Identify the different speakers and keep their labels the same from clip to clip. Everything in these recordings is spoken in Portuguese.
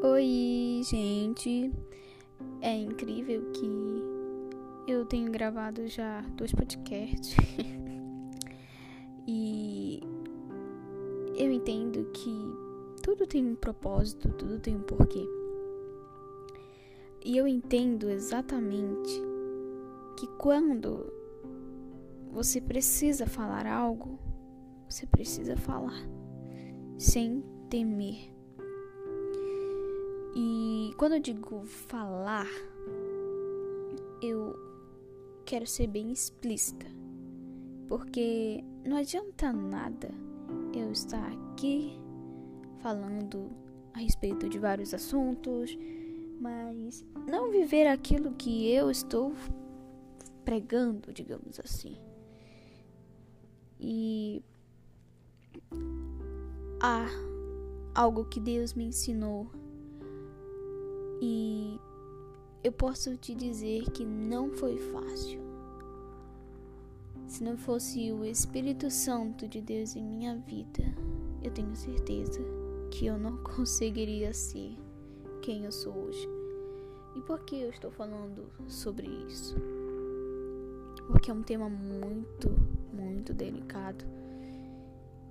Speaker 1: Oi, gente. É incrível que eu tenho gravado já dois podcasts. e eu entendo que tudo tem um propósito, tudo tem um porquê. E eu entendo exatamente que quando você precisa falar algo, você precisa falar sem temer. E quando eu digo falar, eu quero ser bem explícita, porque não adianta nada eu estar aqui falando a respeito de vários assuntos, mas não viver aquilo que eu estou pregando, digamos assim. E há algo que Deus me ensinou e eu posso te dizer que não foi fácil. Se não fosse o Espírito Santo de Deus em minha vida, eu tenho certeza que eu não conseguiria ser quem eu sou hoje. E por que eu estou falando sobre isso? Porque é um tema muito, muito delicado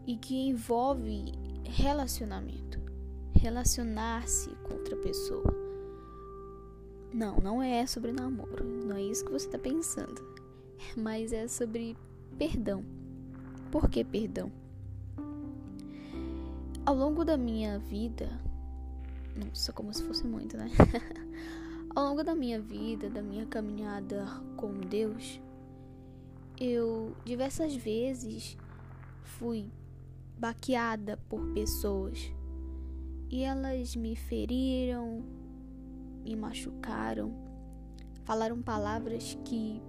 Speaker 1: e que envolve relacionamento, relacionar-se com outra pessoa. Não, não é sobre namoro, não é isso que você está pensando, mas é sobre perdão. Por que perdão? Ao longo da minha vida, nossa, como se fosse muito, né? Ao longo da minha vida, da minha caminhada com Deus, eu diversas vezes fui baqueada por pessoas e elas me feriram, me machucaram, falaram palavras que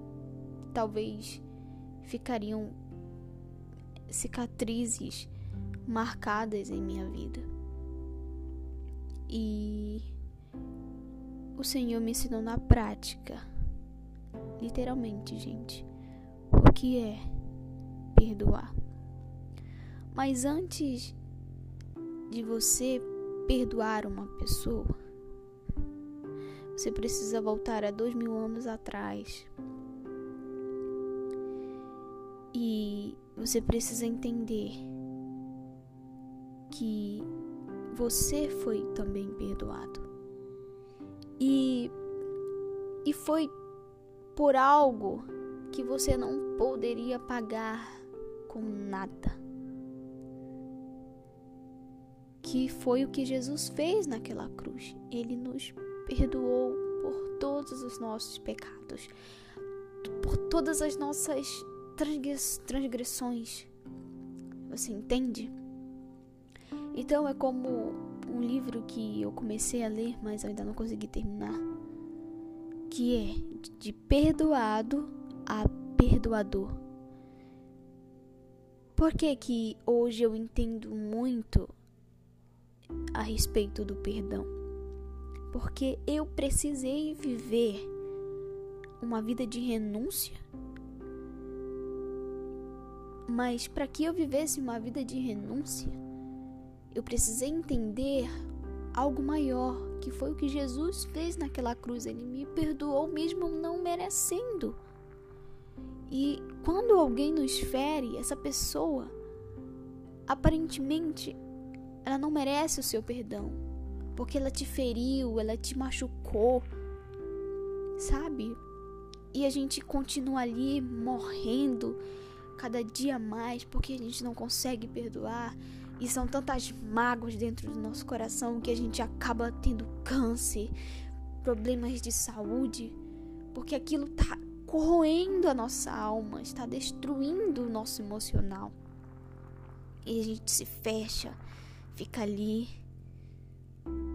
Speaker 1: talvez ficariam cicatrizes marcadas em minha vida. E o Senhor me ensinou na prática, literalmente, gente, o que é perdoar. Mas antes de você perdoar uma pessoa, você precisa voltar a dois mil anos atrás. E você precisa entender que você foi também perdoado. E, e foi por algo que você não poderia pagar com nada. Que foi o que Jesus fez naquela cruz. Ele nos perdoou por todos os nossos pecados, por todas as nossas transgressões. Você entende? Então é como um livro que eu comecei a ler, mas ainda não consegui terminar, que é de perdoado a perdoador. Por que que hoje eu entendo muito a respeito do perdão? Porque eu precisei viver uma vida de renúncia. Mas para que eu vivesse uma vida de renúncia, eu precisei entender algo maior, que foi o que Jesus fez naquela cruz. Ele me perdoou mesmo não merecendo. E quando alguém nos fere, essa pessoa aparentemente ela não merece o seu perdão, porque ela te feriu, ela te machucou, sabe? E a gente continua ali morrendo cada dia mais porque a gente não consegue perdoar. E são tantas mágoas dentro do nosso coração que a gente acaba tendo câncer, problemas de saúde, porque aquilo tá corroendo a nossa alma, está destruindo o nosso emocional. E a gente se fecha, fica ali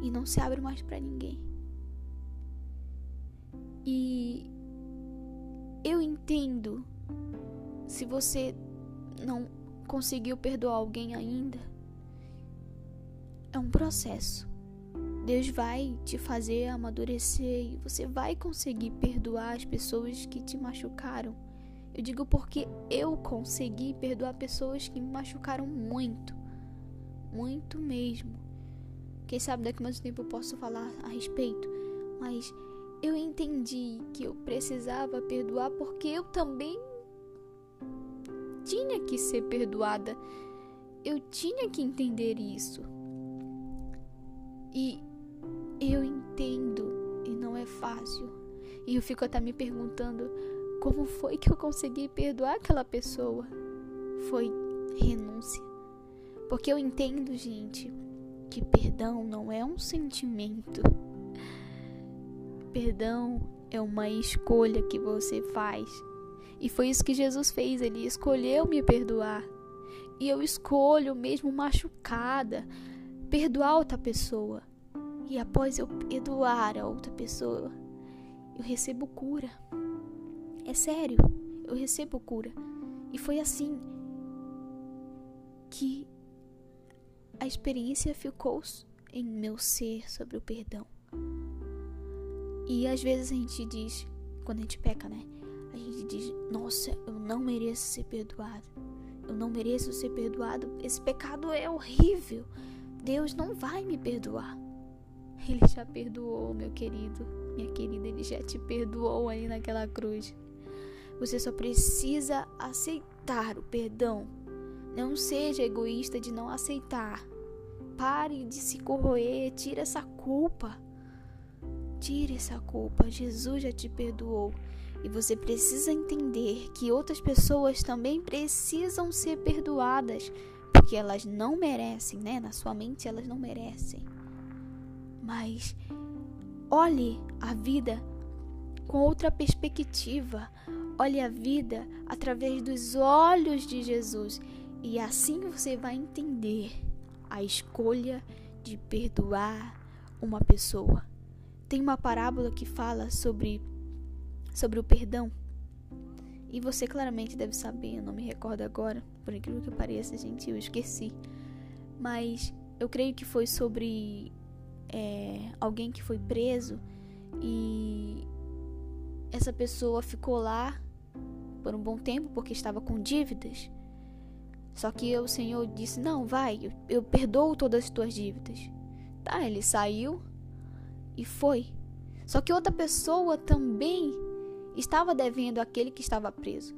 Speaker 1: e não se abre mais para ninguém. E eu entendo se você não conseguiu perdoar alguém ainda, é um processo. Deus vai te fazer amadurecer e você vai conseguir perdoar as pessoas que te machucaram. Eu digo porque eu consegui perdoar pessoas que me machucaram muito, muito mesmo. Quem sabe daqui a mais tempo eu posso falar a respeito. Mas eu entendi que eu precisava perdoar porque eu também tinha que ser perdoada. Eu tinha que entender isso. E eu entendo e não é fácil. E eu fico até me perguntando como foi que eu consegui perdoar aquela pessoa. Foi renúncia. Porque eu entendo, gente, que perdão não é um sentimento. Perdão é uma escolha que você faz. E foi isso que Jesus fez, ele escolheu me perdoar. E eu escolho, mesmo machucada, perdoar outra pessoa. E após eu perdoar a outra pessoa, eu recebo cura. É sério, eu recebo cura. E foi assim que a experiência ficou em meu ser sobre o perdão. E às vezes a gente diz, quando a gente peca, né? A gente diz: Nossa, eu não mereço ser perdoado. Eu não mereço ser perdoado. Esse pecado é horrível. Deus não vai me perdoar. Ele já perdoou, meu querido, minha querida. Ele já te perdoou ali naquela cruz. Você só precisa aceitar o perdão. Não seja egoísta de não aceitar. Pare de se corroer, tira essa culpa. Tire essa culpa. Jesus já te perdoou. E você precisa entender que outras pessoas também precisam ser perdoadas, porque elas não merecem, né? Na sua mente elas não merecem. Mas olhe a vida com outra perspectiva. Olhe a vida através dos olhos de Jesus. E assim você vai entender a escolha de perdoar uma pessoa. Tem uma parábola que fala sobre, sobre o perdão. E você claramente deve saber, eu não me recordo agora, por incrível que pareça, gente, eu esqueci. Mas eu creio que foi sobre é, alguém que foi preso e essa pessoa ficou lá por um bom tempo porque estava com dívidas. Só que o Senhor disse: Não, vai, eu, perdoo todas as tuas dívidas. Tá, ele saiu e foi. Só que outra pessoa também estava devendo aquele que estava preso.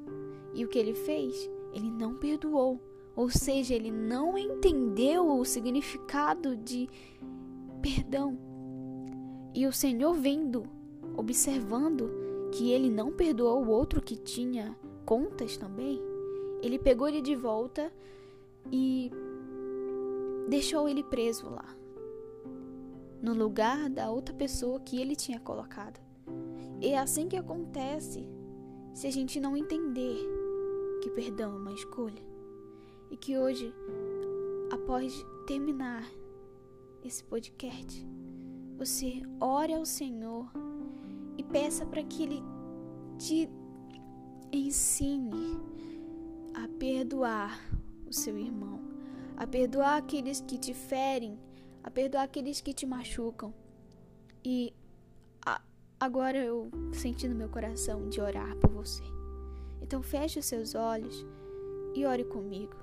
Speaker 1: E o que ele fez? Ele não perdoou. Ou seja, ele não entendeu o significado de perdão. E o Senhor vendo, observando que ele não perdoou o outro que tinha contas também, ele pegou ele de volta e deixou ele preso lá, no lugar da outra pessoa que ele tinha colocado. E é assim que acontece se a gente não entender que perdão é uma escolha. E que hoje, após terminar esse podcast, você ore ao Senhor e peça para que Ele te ensine a perdoar o seu irmão, a perdoar aqueles que te ferem, a perdoar aqueles que te machucam. E a, agora eu senti no meu coração de orar por você. Então feche os seus olhos e ore comigo.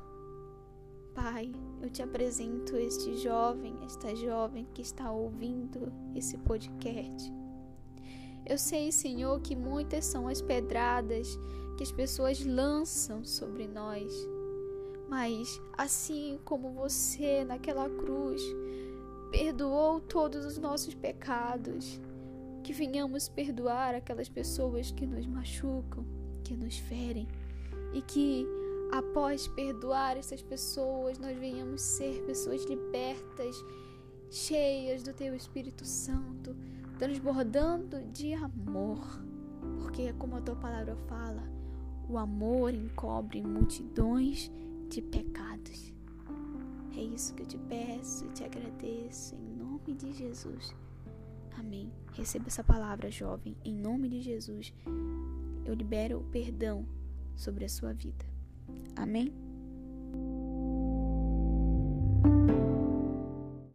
Speaker 1: Pai, eu te apresento este jovem, esta jovem que está ouvindo esse podcast. Eu sei, Senhor, que muitas são as pedradas que as pessoas lançam sobre nós. Mas assim como você naquela cruz perdoou todos os nossos pecados, que venhamos perdoar aquelas pessoas que nos machucam, que nos ferem e que após perdoar essas pessoas, nós venhamos ser pessoas libertas, cheias do teu Espírito Santo, transbordando de amor. Porque como a tua palavra fala, o amor encobre multidões de pecados. É isso que eu te peço e te agradeço em nome de Jesus. Amém. Receba essa palavra, jovem, em nome de Jesus. Eu libero o perdão sobre a sua vida. Amém.